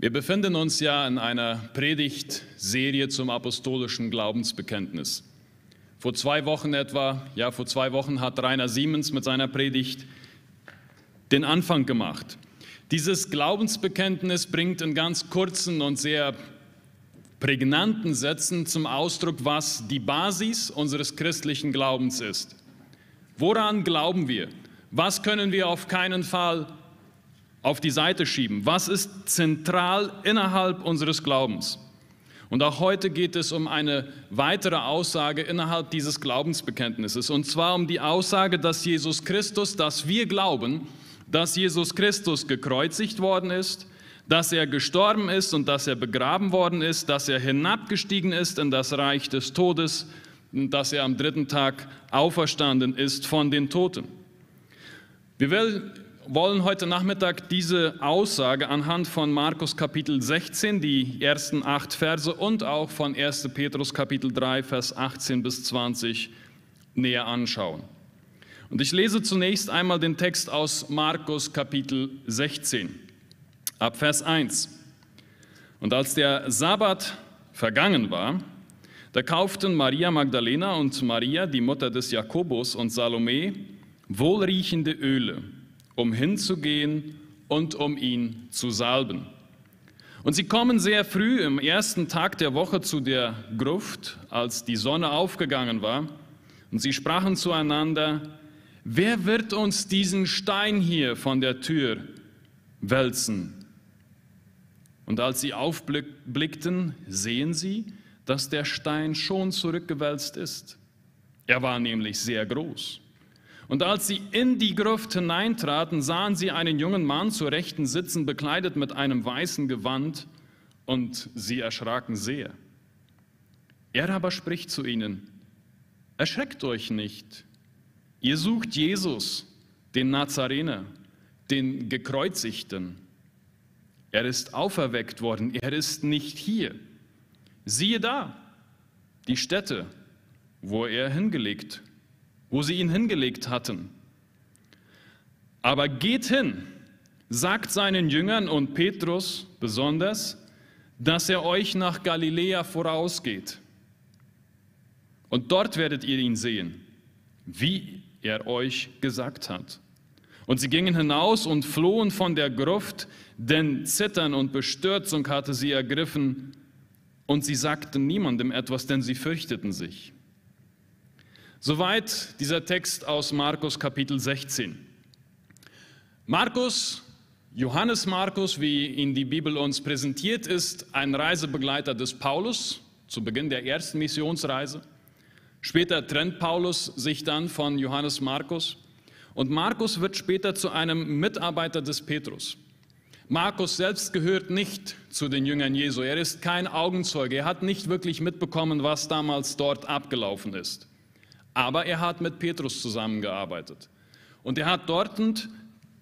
Wir befinden uns ja in einer Predigtserie zum apostolischen Glaubensbekenntnis. Vor zwei Wochen etwa, ja, vor zwei Wochen hat Rainer Siemens mit seiner Predigt den Anfang gemacht. Dieses Glaubensbekenntnis bringt in ganz kurzen und sehr prägnanten Sätzen zum Ausdruck, was die Basis unseres christlichen Glaubens ist. Woran glauben wir? Was können wir auf keinen Fall auf die Seite schieben? Was ist zentral innerhalb unseres Glaubens? Und auch heute geht es um eine weitere Aussage innerhalb dieses Glaubensbekenntnisses. Und zwar um die Aussage, dass Jesus Christus, dass wir glauben, dass Jesus Christus gekreuzigt worden ist, dass er gestorben ist und dass er begraben worden ist, dass er hinabgestiegen ist in das Reich des Todes und dass er am dritten Tag auferstanden ist von den Toten. Wir wollen heute Nachmittag diese Aussage anhand von Markus Kapitel 16, die ersten acht Verse und auch von 1. Petrus Kapitel 3, Vers 18 bis 20 näher anschauen. Und ich lese zunächst einmal den Text aus Markus Kapitel 16 ab Vers 1. Und als der Sabbat vergangen war, da kauften Maria Magdalena und Maria, die Mutter des Jakobus und Salome, wohlriechende Öle, um hinzugehen und um ihn zu salben. Und sie kommen sehr früh im ersten Tag der Woche zu der Gruft, als die Sonne aufgegangen war, und sie sprachen zueinander, wer wird uns diesen Stein hier von der Tür wälzen? Und als sie aufblickten, sehen sie, dass der Stein schon zurückgewälzt ist. Er war nämlich sehr groß. Und als sie in die Gruft hineintraten, sahen sie einen jungen Mann zur Rechten sitzen, bekleidet mit einem weißen Gewand, und sie erschraken sehr. Er aber spricht zu ihnen, erschreckt euch nicht, ihr sucht Jesus, den Nazarener, den Gekreuzigten. Er ist auferweckt worden, er ist nicht hier. Siehe da, die Stätte, wo er hingelegt, wo sie ihn hingelegt hatten. Aber geht hin, sagt seinen Jüngern und Petrus besonders, dass er euch nach Galiläa vorausgeht. Und dort werdet ihr ihn sehen, wie er euch gesagt hat. Und sie gingen hinaus und flohen von der Gruft, denn Zittern und Bestürzung hatte sie ergriffen, und sie sagten niemandem etwas, denn sie fürchteten sich. Soweit dieser Text aus Markus Kapitel 16. Markus, Johannes Markus, wie ihn die Bibel uns präsentiert, ist ein Reisebegleiter des Paulus zu Beginn der ersten Missionsreise. Später trennt Paulus sich dann von Johannes Markus und Markus wird später zu einem Mitarbeiter des Petrus. Markus selbst gehört nicht zu den Jüngern Jesu. Er ist kein Augenzeuge. Er hat nicht wirklich mitbekommen, was damals dort abgelaufen ist. Aber er hat mit Petrus zusammengearbeitet. Und er hat dort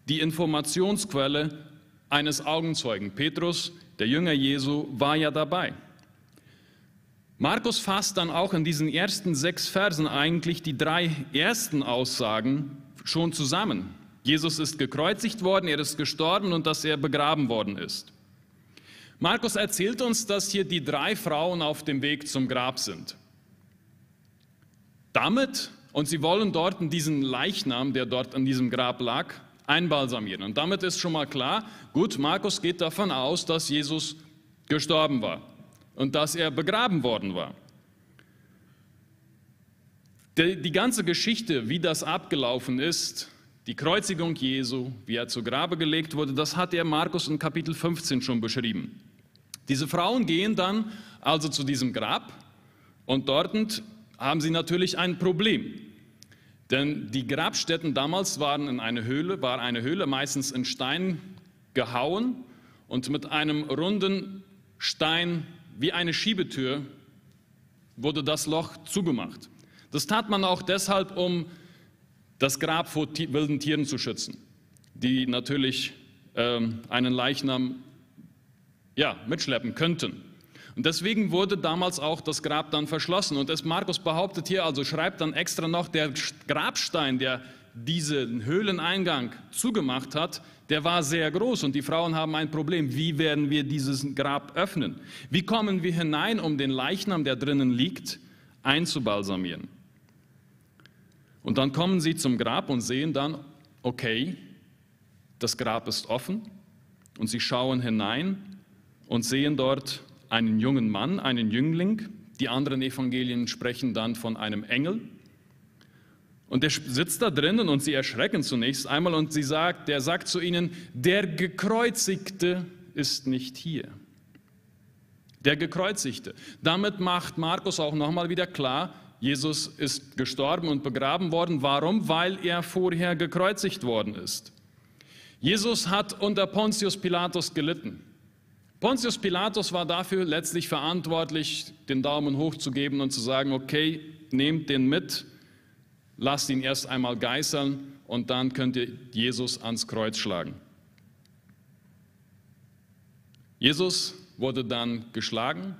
die Informationsquelle eines Augenzeugen. Petrus, der Jünger Jesu, war ja dabei. Markus fasst dann auch in diesen ersten sechs Versen eigentlich die drei ersten Aussagen schon zusammen. Jesus ist gekreuzigt worden, er ist gestorben und dass er begraben worden ist. Markus erzählt uns, dass hier die drei Frauen auf dem Weg zum Grab sind. Damit, und sie wollen dort diesen Leichnam, der dort an diesem Grab lag, einbalsamieren. Und damit ist schon mal klar, gut, Markus geht davon aus, dass Jesus gestorben war und dass er begraben worden war. Die, die ganze Geschichte, wie das abgelaufen ist, die Kreuzigung Jesu, wie er zu Grabe gelegt wurde, das hat er Markus in Kapitel 15 schon beschrieben. Diese Frauen gehen dann also zu diesem Grab und dort haben sie natürlich ein Problem. Denn die Grabstätten damals waren in eine Höhle, war eine Höhle meistens in Stein gehauen und mit einem runden Stein wie eine Schiebetür wurde das Loch zugemacht. Das tat man auch deshalb, um das Grab vor wilden Tieren zu schützen, die natürlich ähm, einen Leichnam ja, mitschleppen könnten. Und deswegen wurde damals auch das Grab dann verschlossen. Und es Markus behauptet hier, also schreibt dann extra noch, der Grabstein, der diesen Höhleneingang zugemacht hat, der war sehr groß und die Frauen haben ein Problem. Wie werden wir dieses Grab öffnen? Wie kommen wir hinein, um den Leichnam, der drinnen liegt, einzubalsamieren? Und dann kommen sie zum Grab und sehen dann, okay, das Grab ist offen und sie schauen hinein und sehen dort einen jungen Mann, einen Jüngling. Die anderen Evangelien sprechen dann von einem Engel. Und der sitzt da drinnen und sie erschrecken zunächst einmal und sie sagt, der sagt zu ihnen, der Gekreuzigte ist nicht hier. Der Gekreuzigte. Damit macht Markus auch nochmal wieder klar, Jesus ist gestorben und begraben worden. Warum? Weil er vorher gekreuzigt worden ist. Jesus hat unter Pontius Pilatus gelitten. Pontius Pilatus war dafür letztlich verantwortlich, den Daumen hoch zu geben und zu sagen, okay, nehmt den mit, lasst ihn erst einmal geißeln und dann könnt ihr Jesus ans Kreuz schlagen. Jesus wurde dann geschlagen.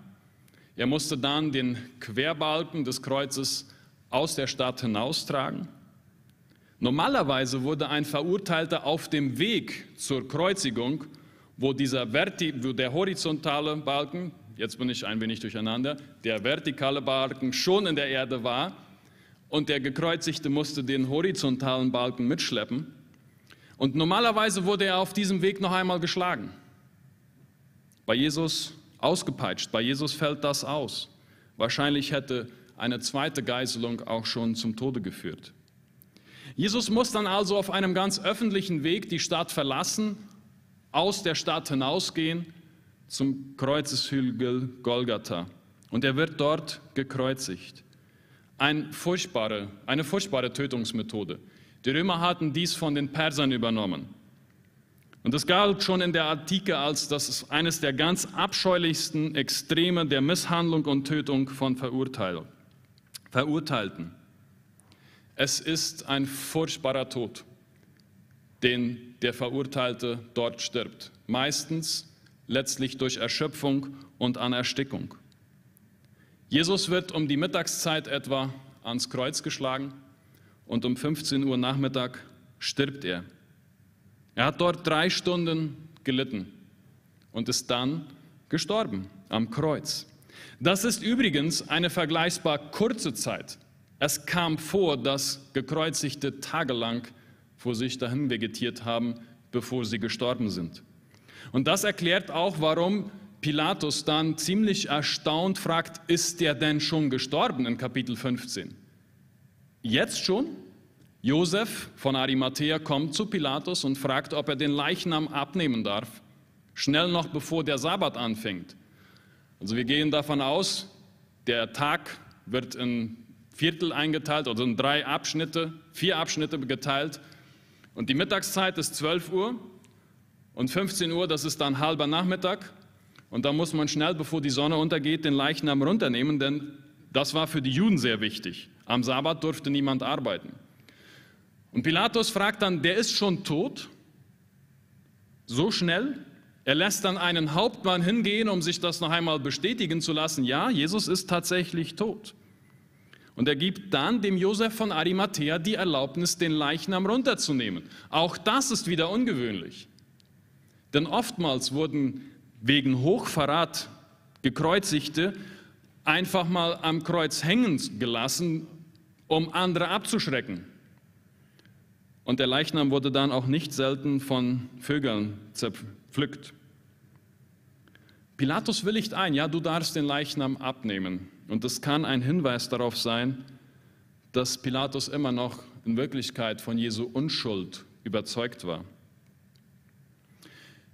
Er musste dann den Querbalken des Kreuzes aus der Stadt hinaustragen. Normalerweise wurde ein Verurteilter auf dem Weg zur Kreuzigung, wo, dieser Verti wo der horizontale Balken, jetzt bin ich ein wenig durcheinander, der vertikale Balken schon in der Erde war, und der Gekreuzigte musste den horizontalen Balken mitschleppen. Und normalerweise wurde er auf diesem Weg noch einmal geschlagen. Bei Jesus ausgepeitscht, bei Jesus fällt das aus. Wahrscheinlich hätte eine zweite Geißelung auch schon zum Tode geführt. Jesus muss dann also auf einem ganz öffentlichen Weg die Stadt verlassen, aus der Stadt hinausgehen zum Kreuzeshügel Golgatha. Und er wird dort gekreuzigt. Ein furchtbare, eine furchtbare Tötungsmethode. Die Römer hatten dies von den Persern übernommen. Und es galt schon in der Antike als das eines der ganz abscheulichsten Extreme der Misshandlung und Tötung von Verurteilten. Es ist ein furchtbarer Tod, den der Verurteilte dort stirbt. Meistens letztlich durch Erschöpfung und an Erstickung. Jesus wird um die Mittagszeit etwa ans Kreuz geschlagen und um 15 Uhr Nachmittag stirbt er. Er hat dort drei Stunden gelitten und ist dann gestorben am Kreuz. Das ist übrigens eine vergleichbar kurze Zeit. Es kam vor, dass Gekreuzigte tagelang vor sich dahin vegetiert haben, bevor sie gestorben sind. Und das erklärt auch, warum Pilatus dann ziemlich erstaunt fragt, ist der denn schon gestorben in Kapitel 15? Jetzt schon? Josef von Arimathea kommt zu Pilatus und fragt, ob er den Leichnam abnehmen darf, schnell noch bevor der Sabbat anfängt. Also wir gehen davon aus, der Tag wird in Viertel eingeteilt oder in drei Abschnitte, vier Abschnitte geteilt und die Mittagszeit ist 12 Uhr und 15 Uhr, das ist dann halber Nachmittag und da muss man schnell, bevor die Sonne untergeht, den Leichnam runternehmen, denn das war für die Juden sehr wichtig. Am Sabbat durfte niemand arbeiten. Und Pilatus fragt dann, der ist schon tot? So schnell? Er lässt dann einen Hauptmann hingehen, um sich das noch einmal bestätigen zu lassen. Ja, Jesus ist tatsächlich tot. Und er gibt dann dem Josef von Arimathea die Erlaubnis, den Leichnam runterzunehmen. Auch das ist wieder ungewöhnlich. Denn oftmals wurden wegen Hochverrat gekreuzigte einfach mal am Kreuz hängen gelassen, um andere abzuschrecken. Und der Leichnam wurde dann auch nicht selten von Vögeln zerpflückt. Pilatus willigt ein, ja, du darfst den Leichnam abnehmen. Und das kann ein Hinweis darauf sein, dass Pilatus immer noch in Wirklichkeit von Jesu Unschuld überzeugt war.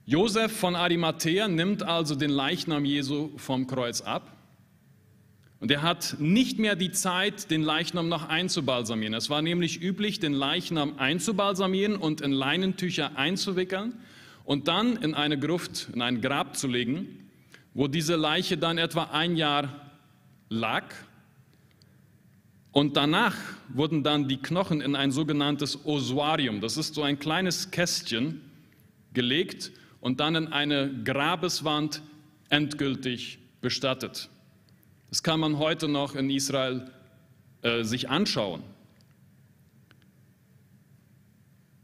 Josef von Arimathea nimmt also den Leichnam Jesu vom Kreuz ab. Und er hat nicht mehr die Zeit, den Leichnam noch einzubalsamieren. Es war nämlich üblich, den Leichnam einzubalsamieren und in Leinentücher einzuwickeln und dann in eine Gruft, in ein Grab zu legen, wo diese Leiche dann etwa ein Jahr lag. Und danach wurden dann die Knochen in ein sogenanntes Osuarium, das ist so ein kleines Kästchen, gelegt und dann in eine Grabeswand endgültig bestattet. Das kann man heute noch in Israel äh, sich anschauen.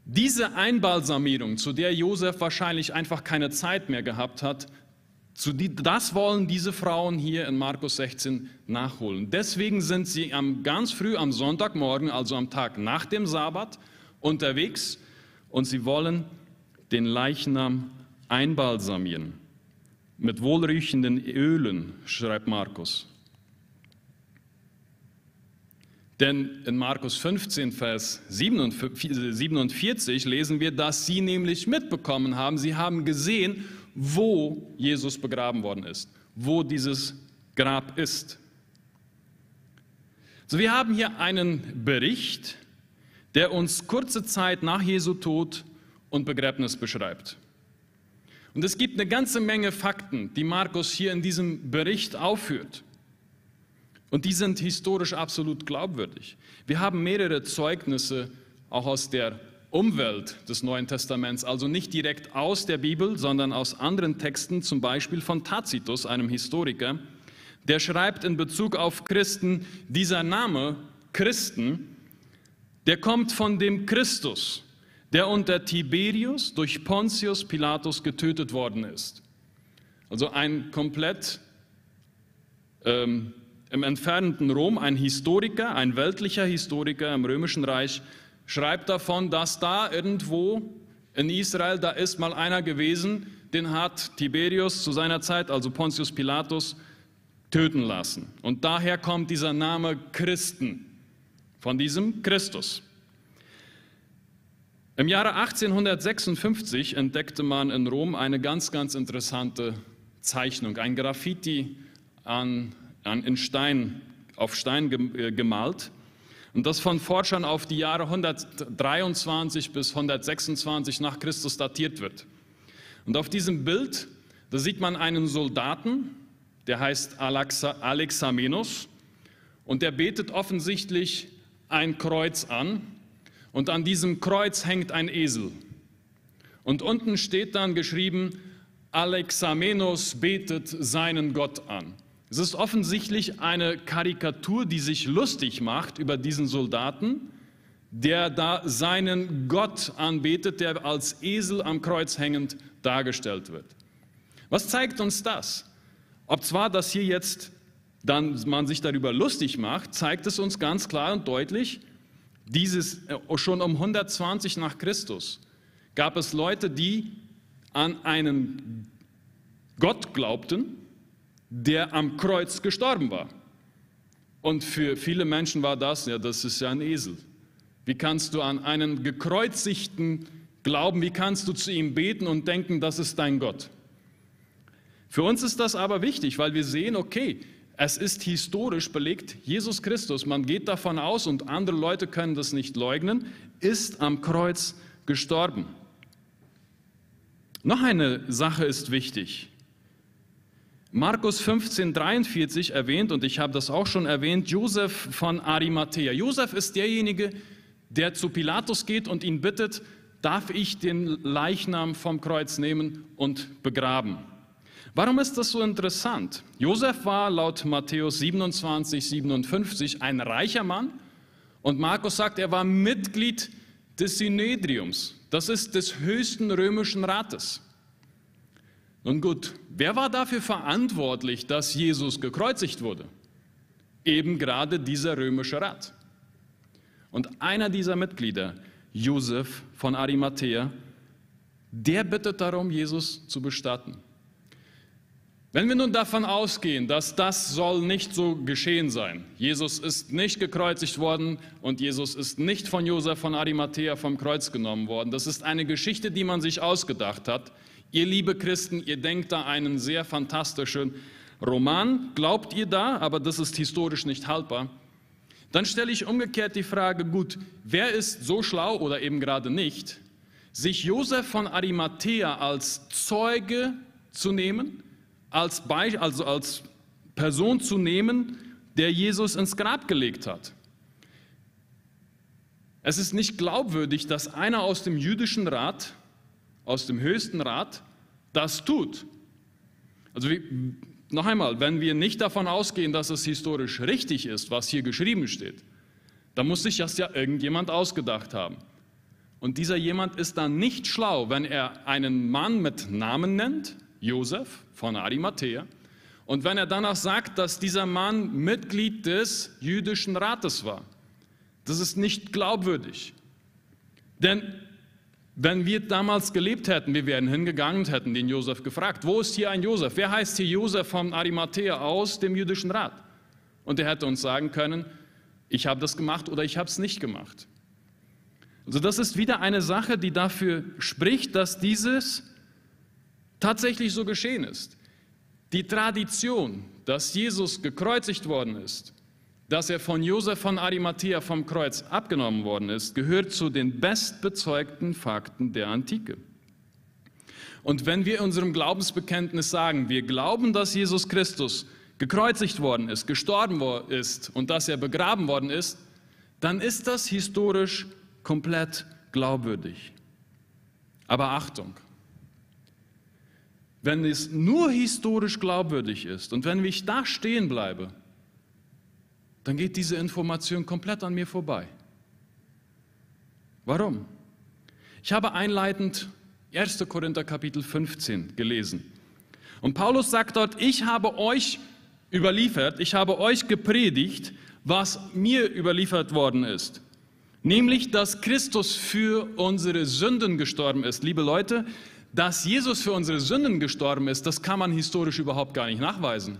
Diese Einbalsamierung, zu der Josef wahrscheinlich einfach keine Zeit mehr gehabt hat, die, das wollen diese Frauen hier in Markus 16 nachholen. Deswegen sind sie am, ganz früh am Sonntagmorgen, also am Tag nach dem Sabbat, unterwegs und sie wollen den Leichnam einbalsamieren. Mit wohlriechenden Ölen, schreibt Markus. Denn in Markus 15, Vers 47 lesen wir, dass sie nämlich mitbekommen haben, sie haben gesehen, wo Jesus begraben worden ist, wo dieses Grab ist. So, wir haben hier einen Bericht, der uns kurze Zeit nach Jesu Tod und Begräbnis beschreibt. Und es gibt eine ganze Menge Fakten, die Markus hier in diesem Bericht aufführt. Und die sind historisch absolut glaubwürdig. Wir haben mehrere Zeugnisse auch aus der Umwelt des Neuen Testaments, also nicht direkt aus der Bibel, sondern aus anderen Texten, zum Beispiel von Tacitus, einem Historiker, der schreibt in Bezug auf Christen, dieser Name Christen, der kommt von dem Christus, der unter Tiberius durch Pontius Pilatus getötet worden ist. Also ein komplett ähm, im entfernten Rom, ein Historiker, ein weltlicher Historiker im Römischen Reich, schreibt davon, dass da irgendwo in Israel, da ist mal einer gewesen, den hat Tiberius zu seiner Zeit, also Pontius Pilatus, töten lassen. Und daher kommt dieser Name Christen, von diesem Christus. Im Jahre 1856 entdeckte man in Rom eine ganz, ganz interessante Zeichnung, ein Graffiti an in Stein, auf Stein äh, gemalt. Und das von Forschern auf die Jahre 123 bis 126 nach Christus datiert wird. Und auf diesem Bild, da sieht man einen Soldaten, der heißt Alexa, Alexamenos, und der betet offensichtlich ein Kreuz an. Und an diesem Kreuz hängt ein Esel. Und unten steht dann geschrieben, Alexamenos betet seinen Gott an. Es ist offensichtlich eine Karikatur, die sich lustig macht über diesen Soldaten, der da seinen Gott anbetet, der als Esel am Kreuz hängend dargestellt wird. Was zeigt uns das? Ob zwar das hier jetzt dann man sich darüber lustig macht, zeigt es uns ganz klar und deutlich, dieses äh, schon um 120 nach Christus gab es Leute, die an einen Gott glaubten, der am Kreuz gestorben war. Und für viele Menschen war das, ja, das ist ja ein Esel. Wie kannst du an einen gekreuzigten glauben? Wie kannst du zu ihm beten und denken, das ist dein Gott? Für uns ist das aber wichtig, weil wir sehen, okay, es ist historisch belegt, Jesus Christus, man geht davon aus und andere Leute können das nicht leugnen, ist am Kreuz gestorben. Noch eine Sache ist wichtig. Markus 15, 43 erwähnt, und ich habe das auch schon erwähnt, Josef von Arimathea. Josef ist derjenige, der zu Pilatus geht und ihn bittet, darf ich den Leichnam vom Kreuz nehmen und begraben. Warum ist das so interessant? Josef war laut Matthäus 27, 57 ein reicher Mann und Markus sagt, er war Mitglied des Synedriums. Das ist des höchsten römischen Rates. Nun gut, wer war dafür verantwortlich, dass Jesus gekreuzigt wurde? Eben gerade dieser römische Rat. Und einer dieser Mitglieder, Josef von Arimathea, der bittet darum, Jesus zu bestatten. Wenn wir nun davon ausgehen, dass das soll nicht so geschehen sein, Jesus ist nicht gekreuzigt worden und Jesus ist nicht von Josef von Arimathea vom Kreuz genommen worden, das ist eine Geschichte, die man sich ausgedacht hat, Ihr liebe Christen, ihr denkt da einen sehr fantastischen Roman, glaubt ihr da, aber das ist historisch nicht haltbar. Dann stelle ich umgekehrt die Frage, gut, wer ist so schlau oder eben gerade nicht, sich Josef von Arimathea als Zeuge zu nehmen, als, Be also als Person zu nehmen, der Jesus ins Grab gelegt hat. Es ist nicht glaubwürdig, dass einer aus dem jüdischen Rat aus dem höchsten Rat das tut. Also wie, noch einmal, wenn wir nicht davon ausgehen, dass es historisch richtig ist, was hier geschrieben steht, dann muss sich das ja irgendjemand ausgedacht haben. Und dieser jemand ist dann nicht schlau, wenn er einen Mann mit Namen nennt, Josef von Arimathea, und wenn er danach sagt, dass dieser Mann Mitglied des jüdischen Rates war. Das ist nicht glaubwürdig. Denn wenn wir damals gelebt hätten, wir wären hingegangen und hätten den Josef gefragt, wo ist hier ein Josef? Wer heißt hier Josef von Arimathea aus dem jüdischen Rat? Und er hätte uns sagen können, ich habe das gemacht oder ich habe es nicht gemacht. Also das ist wieder eine Sache, die dafür spricht, dass dieses tatsächlich so geschehen ist. Die Tradition, dass Jesus gekreuzigt worden ist, dass er von Josef von Arimathea vom Kreuz abgenommen worden ist, gehört zu den bestbezeugten Fakten der Antike. Und wenn wir in unserem Glaubensbekenntnis sagen, wir glauben, dass Jesus Christus gekreuzigt worden ist, gestorben ist und dass er begraben worden ist, dann ist das historisch komplett glaubwürdig. Aber Achtung, wenn es nur historisch glaubwürdig ist und wenn ich da stehen bleibe, dann geht diese Information komplett an mir vorbei. Warum? Ich habe einleitend 1. Korinther Kapitel 15 gelesen. Und Paulus sagt dort, ich habe euch überliefert, ich habe euch gepredigt, was mir überliefert worden ist. Nämlich, dass Christus für unsere Sünden gestorben ist. Liebe Leute, dass Jesus für unsere Sünden gestorben ist, das kann man historisch überhaupt gar nicht nachweisen.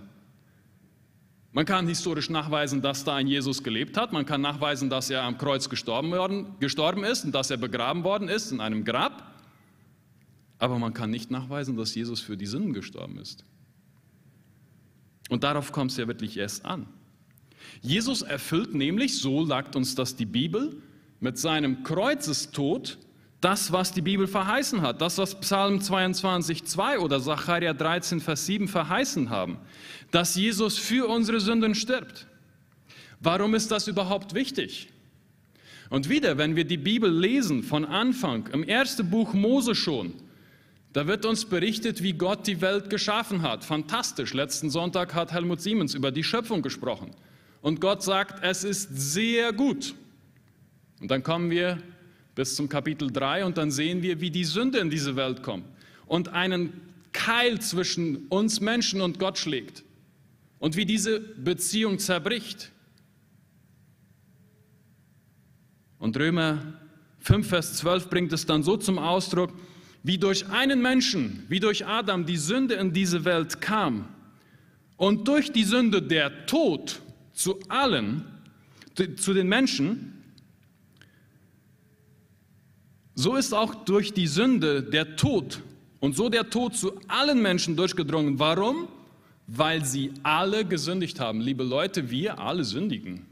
Man kann historisch nachweisen, dass da ein Jesus gelebt hat. Man kann nachweisen, dass er am Kreuz gestorben, worden, gestorben ist und dass er begraben worden ist in einem Grab. Aber man kann nicht nachweisen, dass Jesus für die Sünden gestorben ist. Und darauf kommt es ja wirklich erst an. Jesus erfüllt nämlich, so sagt uns das die Bibel, mit seinem Kreuzestod das, was die Bibel verheißen hat, das, was Psalm 22, 2 oder Sacharja 13, Vers 7 verheißen haben, dass Jesus für unsere Sünden stirbt. Warum ist das überhaupt wichtig? Und wieder, wenn wir die Bibel lesen, von Anfang, im ersten Buch Mose schon, da wird uns berichtet, wie Gott die Welt geschaffen hat. Fantastisch. Letzten Sonntag hat Helmut Siemens über die Schöpfung gesprochen. Und Gott sagt, es ist sehr gut. Und dann kommen wir bis zum Kapitel 3 und dann sehen wir, wie die Sünde in diese Welt kommt und einen Keil zwischen uns Menschen und Gott schlägt und wie diese Beziehung zerbricht. Und Römer 5, Vers 12 bringt es dann so zum Ausdruck, wie durch einen Menschen, wie durch Adam die Sünde in diese Welt kam und durch die Sünde der Tod zu allen, zu den Menschen, so ist auch durch die Sünde der Tod und so der Tod zu allen Menschen durchgedrungen. Warum? Weil sie alle gesündigt haben. Liebe Leute, wir alle sündigen.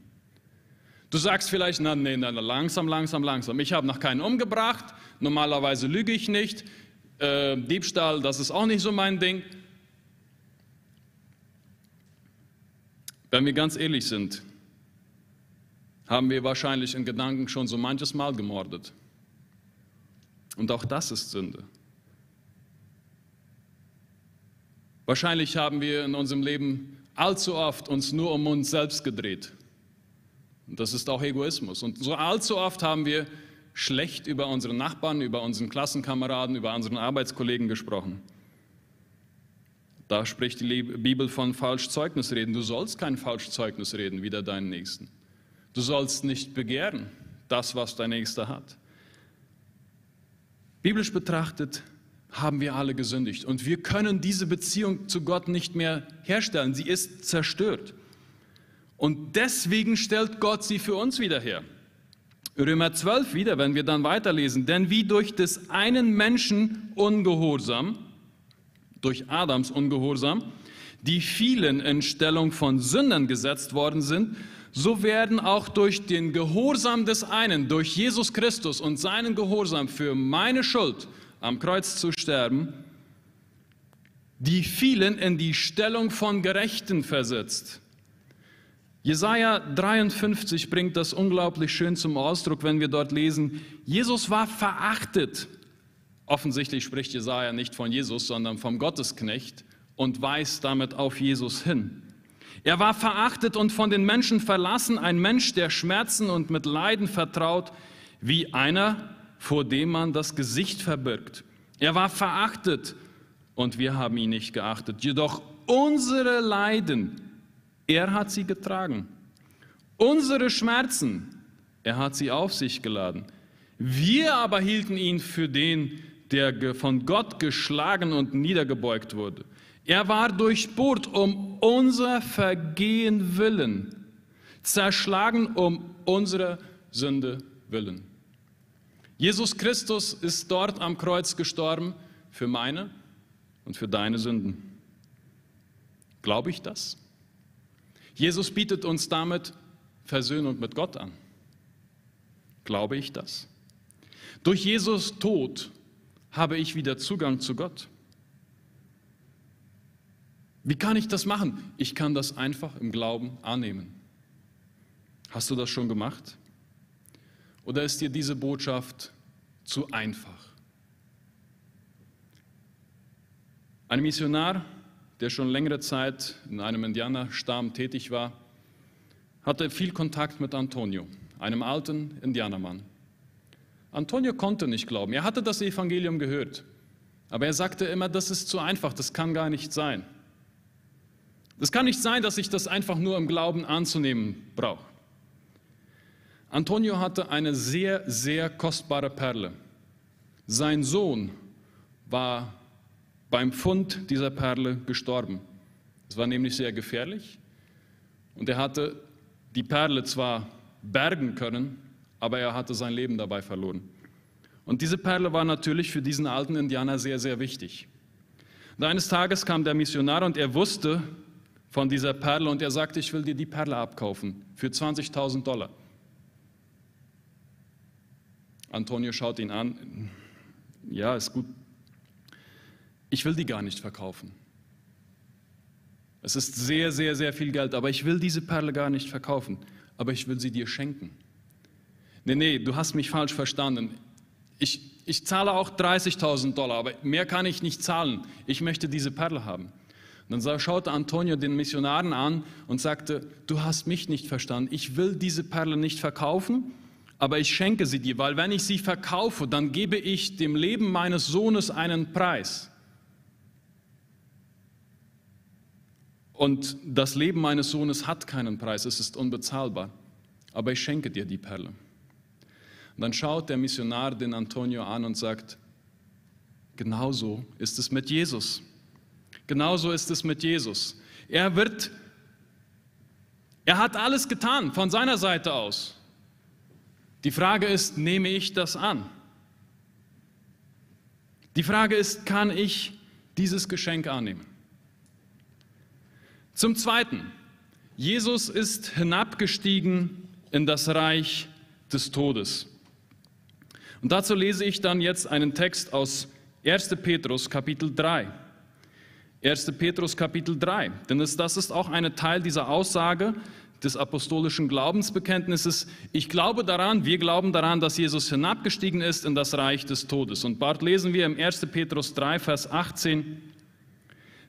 Du sagst vielleicht, na, nee, na, langsam, langsam, langsam. Ich habe noch keinen umgebracht. Normalerweise lüge ich nicht. Äh, Diebstahl, das ist auch nicht so mein Ding. Wenn wir ganz ehrlich sind, haben wir wahrscheinlich in Gedanken schon so manches Mal gemordet. Und auch das ist Sünde. Wahrscheinlich haben wir in unserem Leben allzu oft uns nur um uns selbst gedreht. Und das ist auch Egoismus. Und so allzu oft haben wir schlecht über unsere Nachbarn, über unseren Klassenkameraden, über unseren Arbeitskollegen gesprochen. Da spricht die Bibel von Falschzeugnis reden. Du sollst kein Falschzeugnis reden, wider deinen Nächsten. Du sollst nicht begehren, das, was dein Nächster hat. Biblisch betrachtet haben wir alle gesündigt und wir können diese Beziehung zu Gott nicht mehr herstellen. Sie ist zerstört. Und deswegen stellt Gott sie für uns wieder her. Römer 12 wieder, wenn wir dann weiterlesen. Denn wie durch des einen Menschen Ungehorsam, durch Adams Ungehorsam, die vielen in Stellung von Sündern gesetzt worden sind, so werden auch durch den Gehorsam des einen, durch Jesus Christus und seinen Gehorsam für meine Schuld am Kreuz zu sterben, die vielen in die Stellung von Gerechten versetzt. Jesaja 53 bringt das unglaublich schön zum Ausdruck, wenn wir dort lesen: Jesus war verachtet. Offensichtlich spricht Jesaja nicht von Jesus, sondern vom Gottesknecht und weist damit auf Jesus hin. Er war verachtet und von den Menschen verlassen, ein Mensch, der Schmerzen und mit Leiden vertraut, wie einer, vor dem man das Gesicht verbirgt. Er war verachtet und wir haben ihn nicht geachtet. Jedoch unsere Leiden, er hat sie getragen. Unsere Schmerzen, er hat sie auf sich geladen. Wir aber hielten ihn für den, der von Gott geschlagen und niedergebeugt wurde. Er war durchbohrt um unser Vergehen willen, zerschlagen um unsere Sünde willen. Jesus Christus ist dort am Kreuz gestorben für meine und für deine Sünden. Glaube ich das? Jesus bietet uns damit Versöhnung mit Gott an. Glaube ich das? Durch Jesus Tod habe ich wieder Zugang zu Gott. Wie kann ich das machen? Ich kann das einfach im Glauben annehmen. Hast du das schon gemacht? Oder ist dir diese Botschaft zu einfach? Ein Missionar, der schon längere Zeit in einem Indianerstamm tätig war, hatte viel Kontakt mit Antonio, einem alten Indianermann. Antonio konnte nicht glauben. Er hatte das Evangelium gehört. Aber er sagte immer, das ist zu einfach, das kann gar nicht sein. Das kann nicht sein, dass ich das einfach nur im Glauben anzunehmen brauche. Antonio hatte eine sehr, sehr kostbare Perle. Sein Sohn war beim Fund dieser Perle gestorben. Es war nämlich sehr gefährlich und er hatte die Perle zwar bergen können, aber er hatte sein Leben dabei verloren. Und diese Perle war natürlich für diesen alten Indianer sehr, sehr wichtig. Und eines Tages kam der Missionar und er wusste von dieser Perle und er sagte, ich will dir die Perle abkaufen für 20.000 Dollar. Antonio schaut ihn an, ja, ist gut. Ich will die gar nicht verkaufen. Es ist sehr, sehr, sehr viel Geld, aber ich will diese Perle gar nicht verkaufen, aber ich will sie dir schenken. Nee, nee, du hast mich falsch verstanden. Ich, ich zahle auch 30.000 Dollar, aber mehr kann ich nicht zahlen. Ich möchte diese Perle haben. Und dann schaute Antonio den Missionaren an und sagte, du hast mich nicht verstanden. Ich will diese Perle nicht verkaufen, aber ich schenke sie dir, weil wenn ich sie verkaufe, dann gebe ich dem Leben meines Sohnes einen Preis. Und das Leben meines Sohnes hat keinen Preis, es ist unbezahlbar. Aber ich schenke dir die Perle. Und dann schaut der Missionar den Antonio an und sagt, genauso ist es mit Jesus. Genauso ist es mit Jesus. Er wird, er hat alles getan von seiner Seite aus. Die Frage ist, nehme ich das an? Die Frage ist, kann ich dieses Geschenk annehmen? Zum Zweiten, Jesus ist hinabgestiegen in das Reich des Todes. Und dazu lese ich dann jetzt einen Text aus 1. Petrus Kapitel 3. 1. Petrus Kapitel 3, denn das, ist auch ein Teil dieser Aussage des apostolischen Glaubensbekenntnisses. Ich glaube daran, wir glauben daran, dass Jesus hinabgestiegen ist in das Reich des Todes. Und bald lesen wir im 1. Petrus 3, Vers 18,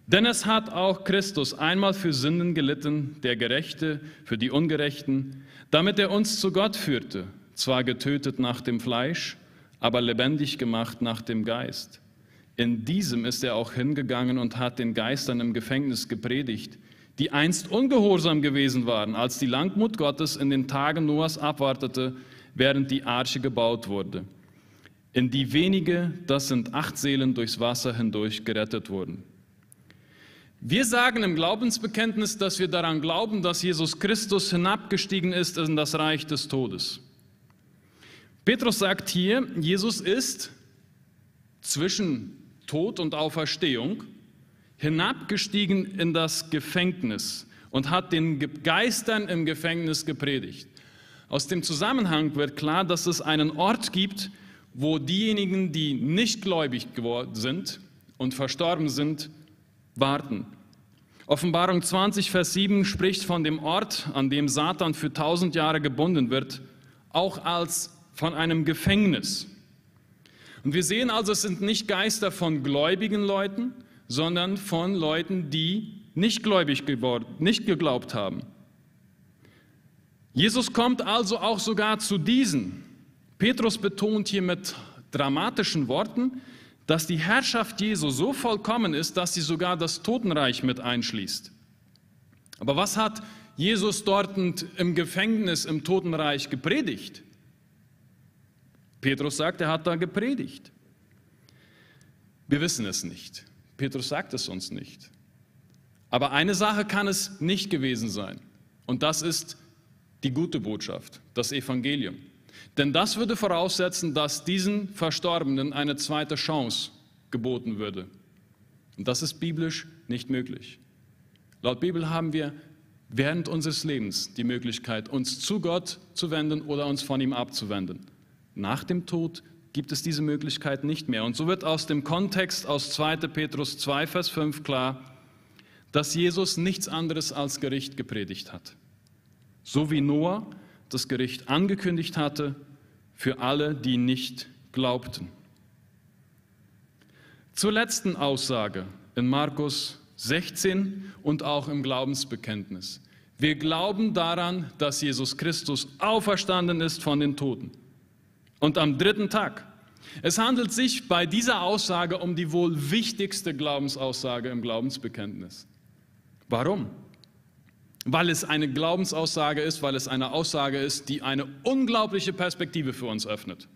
denn es hat auch Christus einmal für Sünden gelitten, der Gerechte für die Ungerechten, damit er uns zu Gott führte zwar getötet nach dem Fleisch, aber lebendig gemacht nach dem Geist. In diesem ist er auch hingegangen und hat den Geistern im Gefängnis gepredigt, die einst ungehorsam gewesen waren, als die Langmut Gottes in den Tagen Noahs abwartete, während die Arche gebaut wurde, in die wenige, das sind acht Seelen, durchs Wasser hindurch gerettet wurden. Wir sagen im Glaubensbekenntnis, dass wir daran glauben, dass Jesus Christus hinabgestiegen ist in das Reich des Todes. Petrus sagt hier, Jesus ist zwischen Tod und Auferstehung hinabgestiegen in das Gefängnis und hat den Geistern im Gefängnis gepredigt. Aus dem Zusammenhang wird klar, dass es einen Ort gibt, wo diejenigen, die nicht gläubig geworden sind und verstorben sind, warten. Offenbarung 20, Vers 7 spricht von dem Ort, an dem Satan für tausend Jahre gebunden wird, auch als von einem Gefängnis. Und wir sehen also, es sind nicht Geister von gläubigen Leuten, sondern von Leuten, die nicht gläubig geworden, nicht geglaubt haben. Jesus kommt also auch sogar zu diesen, Petrus betont hier mit dramatischen Worten, dass die Herrschaft Jesu so vollkommen ist, dass sie sogar das Totenreich mit einschließt. Aber was hat Jesus dort im Gefängnis im Totenreich gepredigt? Petrus sagt, er hat da gepredigt. Wir wissen es nicht. Petrus sagt es uns nicht. Aber eine Sache kann es nicht gewesen sein. Und das ist die gute Botschaft, das Evangelium. Denn das würde voraussetzen, dass diesen Verstorbenen eine zweite Chance geboten würde. Und das ist biblisch nicht möglich. Laut Bibel haben wir während unseres Lebens die Möglichkeit, uns zu Gott zu wenden oder uns von ihm abzuwenden. Nach dem Tod gibt es diese Möglichkeit nicht mehr. Und so wird aus dem Kontext aus 2. Petrus 2, Vers 5 klar, dass Jesus nichts anderes als Gericht gepredigt hat. So wie Noah das Gericht angekündigt hatte für alle, die nicht glaubten. Zur letzten Aussage in Markus 16 und auch im Glaubensbekenntnis. Wir glauben daran, dass Jesus Christus auferstanden ist von den Toten. Und am dritten Tag. Es handelt sich bei dieser Aussage um die wohl wichtigste Glaubensaussage im Glaubensbekenntnis. Warum? Weil es eine Glaubensaussage ist, weil es eine Aussage ist, die eine unglaubliche Perspektive für uns öffnet.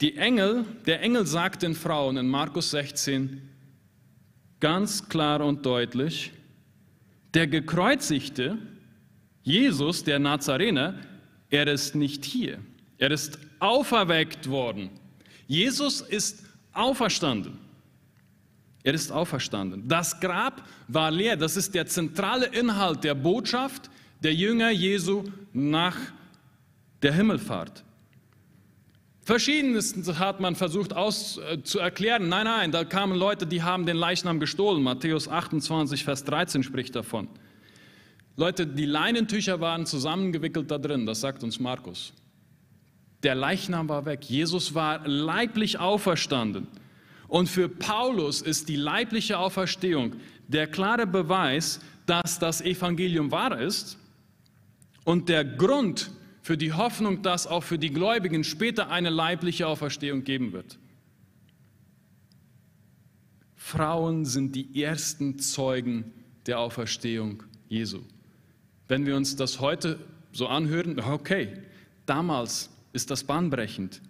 Die Engel, der Engel sagt den Frauen in Markus 16 ganz klar und deutlich, der gekreuzigte Jesus, der Nazarener, er ist nicht hier. Er ist auferweckt worden. Jesus ist auferstanden. Er ist auferstanden. Das Grab war leer. Das ist der zentrale Inhalt der Botschaft der Jünger Jesu nach der Himmelfahrt. Verschiedenes hat man versucht aus, äh. Nein, nein, da kamen Leute, die haben den Leichnam gestohlen. Matthäus 28, Vers 13 spricht davon. Leute, die Leinentücher waren zusammengewickelt da drin, das sagt uns Markus. Der Leichnam war weg. Jesus war leiblich auferstanden. Und für Paulus ist die leibliche Auferstehung der klare Beweis, dass das Evangelium wahr ist und der Grund für die Hoffnung, dass auch für die Gläubigen später eine leibliche Auferstehung geben wird. Frauen sind die ersten Zeugen der Auferstehung Jesu. Wenn wir uns das heute so anhören, okay, damals ist das bahnbrechend.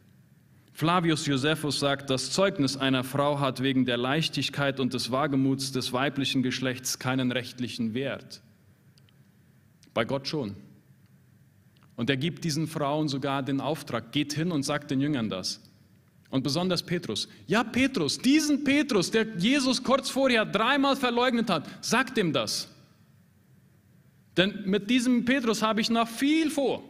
Flavius Josephus sagt, das Zeugnis einer Frau hat wegen der Leichtigkeit und des Wagemuts des weiblichen Geschlechts keinen rechtlichen Wert. Bei Gott schon. Und er gibt diesen Frauen sogar den Auftrag, geht hin und sagt den Jüngern das. Und besonders Petrus. Ja, Petrus, diesen Petrus, der Jesus kurz vorher dreimal verleugnet hat, sagt ihm das. Denn mit diesem Petrus habe ich noch viel vor.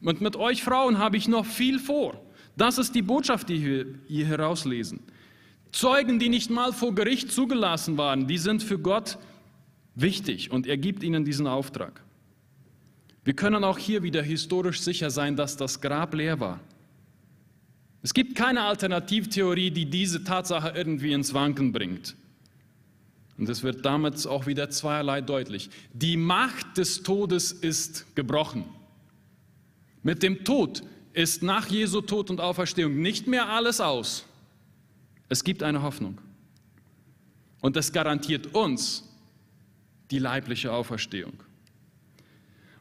Und mit euch Frauen habe ich noch viel vor. Das ist die Botschaft, die wir hier herauslesen. Zeugen, die nicht mal vor Gericht zugelassen waren, die sind für Gott wichtig und er gibt ihnen diesen Auftrag. Wir können auch hier wieder historisch sicher sein, dass das Grab leer war. Es gibt keine Alternativtheorie, die diese Tatsache irgendwie ins Wanken bringt. Und es wird damit auch wieder zweierlei deutlich. Die Macht des Todes ist gebrochen. Mit dem Tod ist nach Jesu Tod und Auferstehung nicht mehr alles aus. Es gibt eine Hoffnung. Und es garantiert uns die leibliche Auferstehung.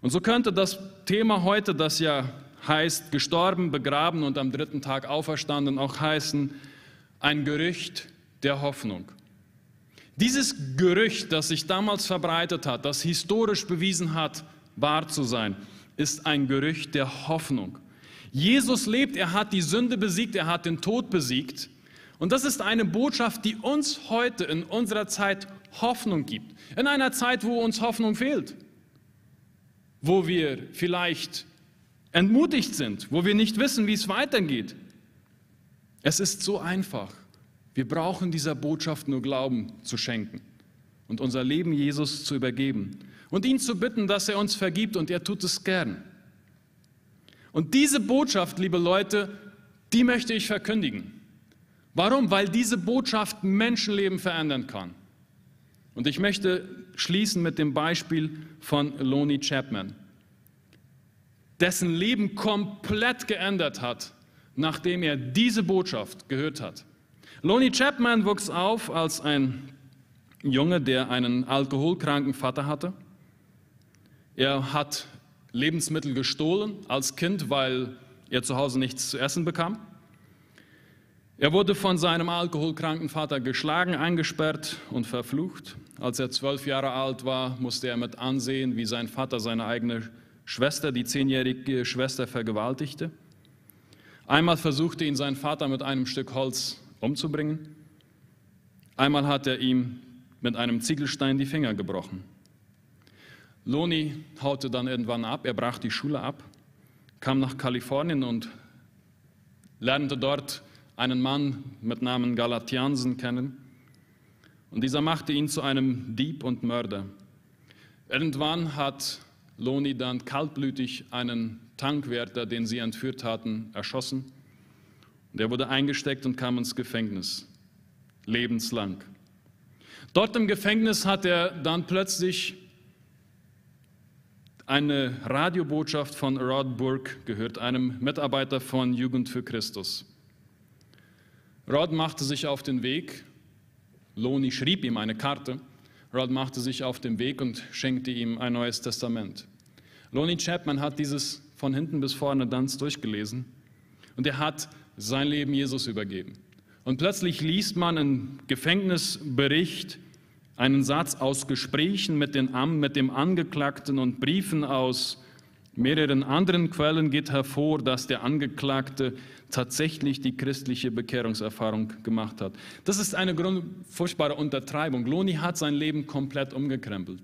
Und so könnte das Thema heute, das ja heißt, gestorben, begraben und am dritten Tag auferstanden, auch heißen, ein Gerücht der Hoffnung. Dieses Gerücht, das sich damals verbreitet hat, das historisch bewiesen hat, wahr zu sein, ist ein Gerücht der Hoffnung. Jesus lebt, er hat die Sünde besiegt, er hat den Tod besiegt. Und das ist eine Botschaft, die uns heute in unserer Zeit Hoffnung gibt. In einer Zeit, wo uns Hoffnung fehlt wo wir vielleicht entmutigt sind, wo wir nicht wissen, wie es weitergeht. Es ist so einfach. Wir brauchen dieser Botschaft nur Glauben zu schenken und unser Leben Jesus zu übergeben und ihn zu bitten, dass er uns vergibt und er tut es gern. Und diese Botschaft, liebe Leute, die möchte ich verkündigen. Warum? Weil diese Botschaft Menschenleben verändern kann. Und ich möchte schließen mit dem Beispiel von Lonnie Chapman. dessen Leben komplett geändert hat, nachdem er diese Botschaft gehört hat. Lonnie Chapman wuchs auf als ein Junge, der einen alkoholkranken Vater hatte. Er hat Lebensmittel gestohlen als Kind, weil er zu Hause nichts zu essen bekam. Er wurde von seinem alkoholkranken Vater geschlagen, eingesperrt und verflucht. Als er zwölf Jahre alt war, musste er mit ansehen, wie sein Vater seine eigene Schwester, die zehnjährige Schwester, vergewaltigte. Einmal versuchte ihn sein Vater mit einem Stück Holz umzubringen. Einmal hat er ihm mit einem Ziegelstein die Finger gebrochen. Loni haute dann irgendwann ab, er brach die Schule ab, kam nach Kalifornien und lernte dort einen Mann mit Namen Galatiansen kennen. Und dieser machte ihn zu einem Dieb und Mörder. Irgendwann hat Loni dann kaltblütig einen Tankwärter, den sie entführt hatten, erschossen. Der wurde eingesteckt und kam ins Gefängnis, lebenslang. Dort im Gefängnis hat er dann plötzlich eine Radiobotschaft von Rod Burke gehört, einem Mitarbeiter von Jugend für Christus. Rod machte sich auf den Weg, Loni schrieb ihm eine Karte, Rod machte sich auf den Weg und schenkte ihm ein neues Testament. Loni Chapman hat dieses von hinten bis vorne dann durchgelesen und er hat sein Leben Jesus übergeben. Und plötzlich liest man im Gefängnisbericht einen Satz aus Gesprächen mit, den, mit dem Angeklagten und Briefen aus mehreren anderen Quellen geht hervor, dass der Angeklagte tatsächlich die christliche Bekehrungserfahrung gemacht hat. Das ist eine furchtbare Untertreibung. Loni hat sein Leben komplett umgekrempelt.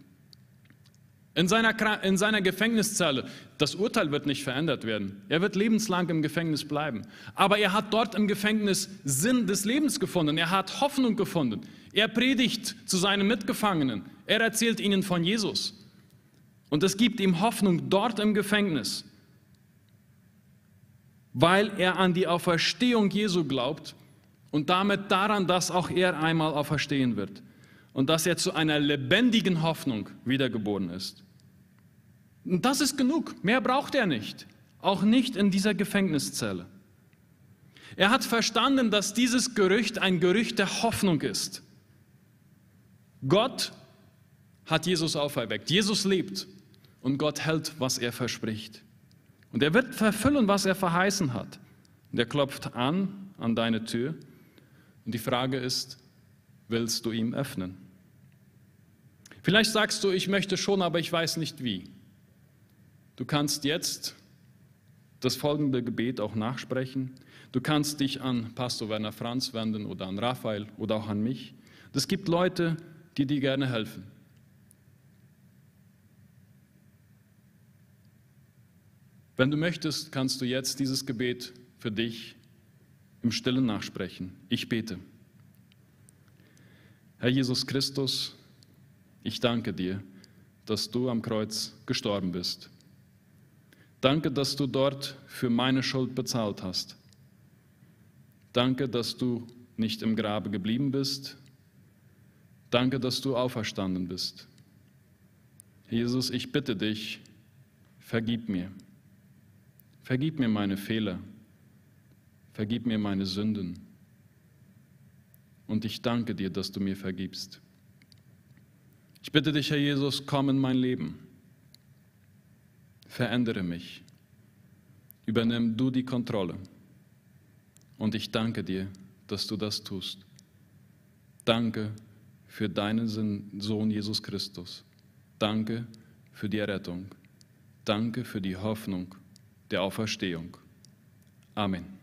In seiner, in seiner Gefängniszelle, das Urteil wird nicht verändert werden. Er wird lebenslang im Gefängnis bleiben. Aber er hat dort im Gefängnis Sinn des Lebens gefunden. Er hat Hoffnung gefunden. Er predigt zu seinen Mitgefangenen. Er erzählt ihnen von Jesus. Und es gibt ihm Hoffnung dort im Gefängnis, weil er an die Auferstehung Jesu glaubt und damit daran, dass auch er einmal auferstehen wird und dass er zu einer lebendigen Hoffnung wiedergeboren ist. Und das ist genug, mehr braucht er nicht, auch nicht in dieser Gefängniszelle. Er hat verstanden, dass dieses Gerücht ein Gerücht der Hoffnung ist. Gott hat Jesus auferweckt. Jesus lebt und Gott hält, was er verspricht. Und er wird verfüllen, was er verheißen hat. Und er klopft an an deine Tür. Und die Frage ist, willst du ihm öffnen? Vielleicht sagst du, ich möchte schon, aber ich weiß nicht wie. Du kannst jetzt das folgende Gebet auch nachsprechen. Du kannst dich an Pastor Werner Franz wenden oder an Raphael oder auch an mich. Es gibt Leute, die dir gerne helfen. Wenn du möchtest, kannst du jetzt dieses Gebet für dich im Stillen nachsprechen. Ich bete. Herr Jesus Christus, ich danke dir, dass du am Kreuz gestorben bist. Danke, dass du dort für meine Schuld bezahlt hast. Danke, dass du nicht im Grabe geblieben bist. Danke, dass du auferstanden bist. Jesus, ich bitte dich, vergib mir. Vergib mir meine Fehler. Vergib mir meine Sünden. Und ich danke dir, dass du mir vergibst. Ich bitte dich, Herr Jesus, komm in mein Leben. Verändere mich. Übernimm du die Kontrolle. Und ich danke dir, dass du das tust. Danke für deinen Sohn Jesus Christus. Danke für die Errettung. Danke für die Hoffnung der Auferstehung. Amen.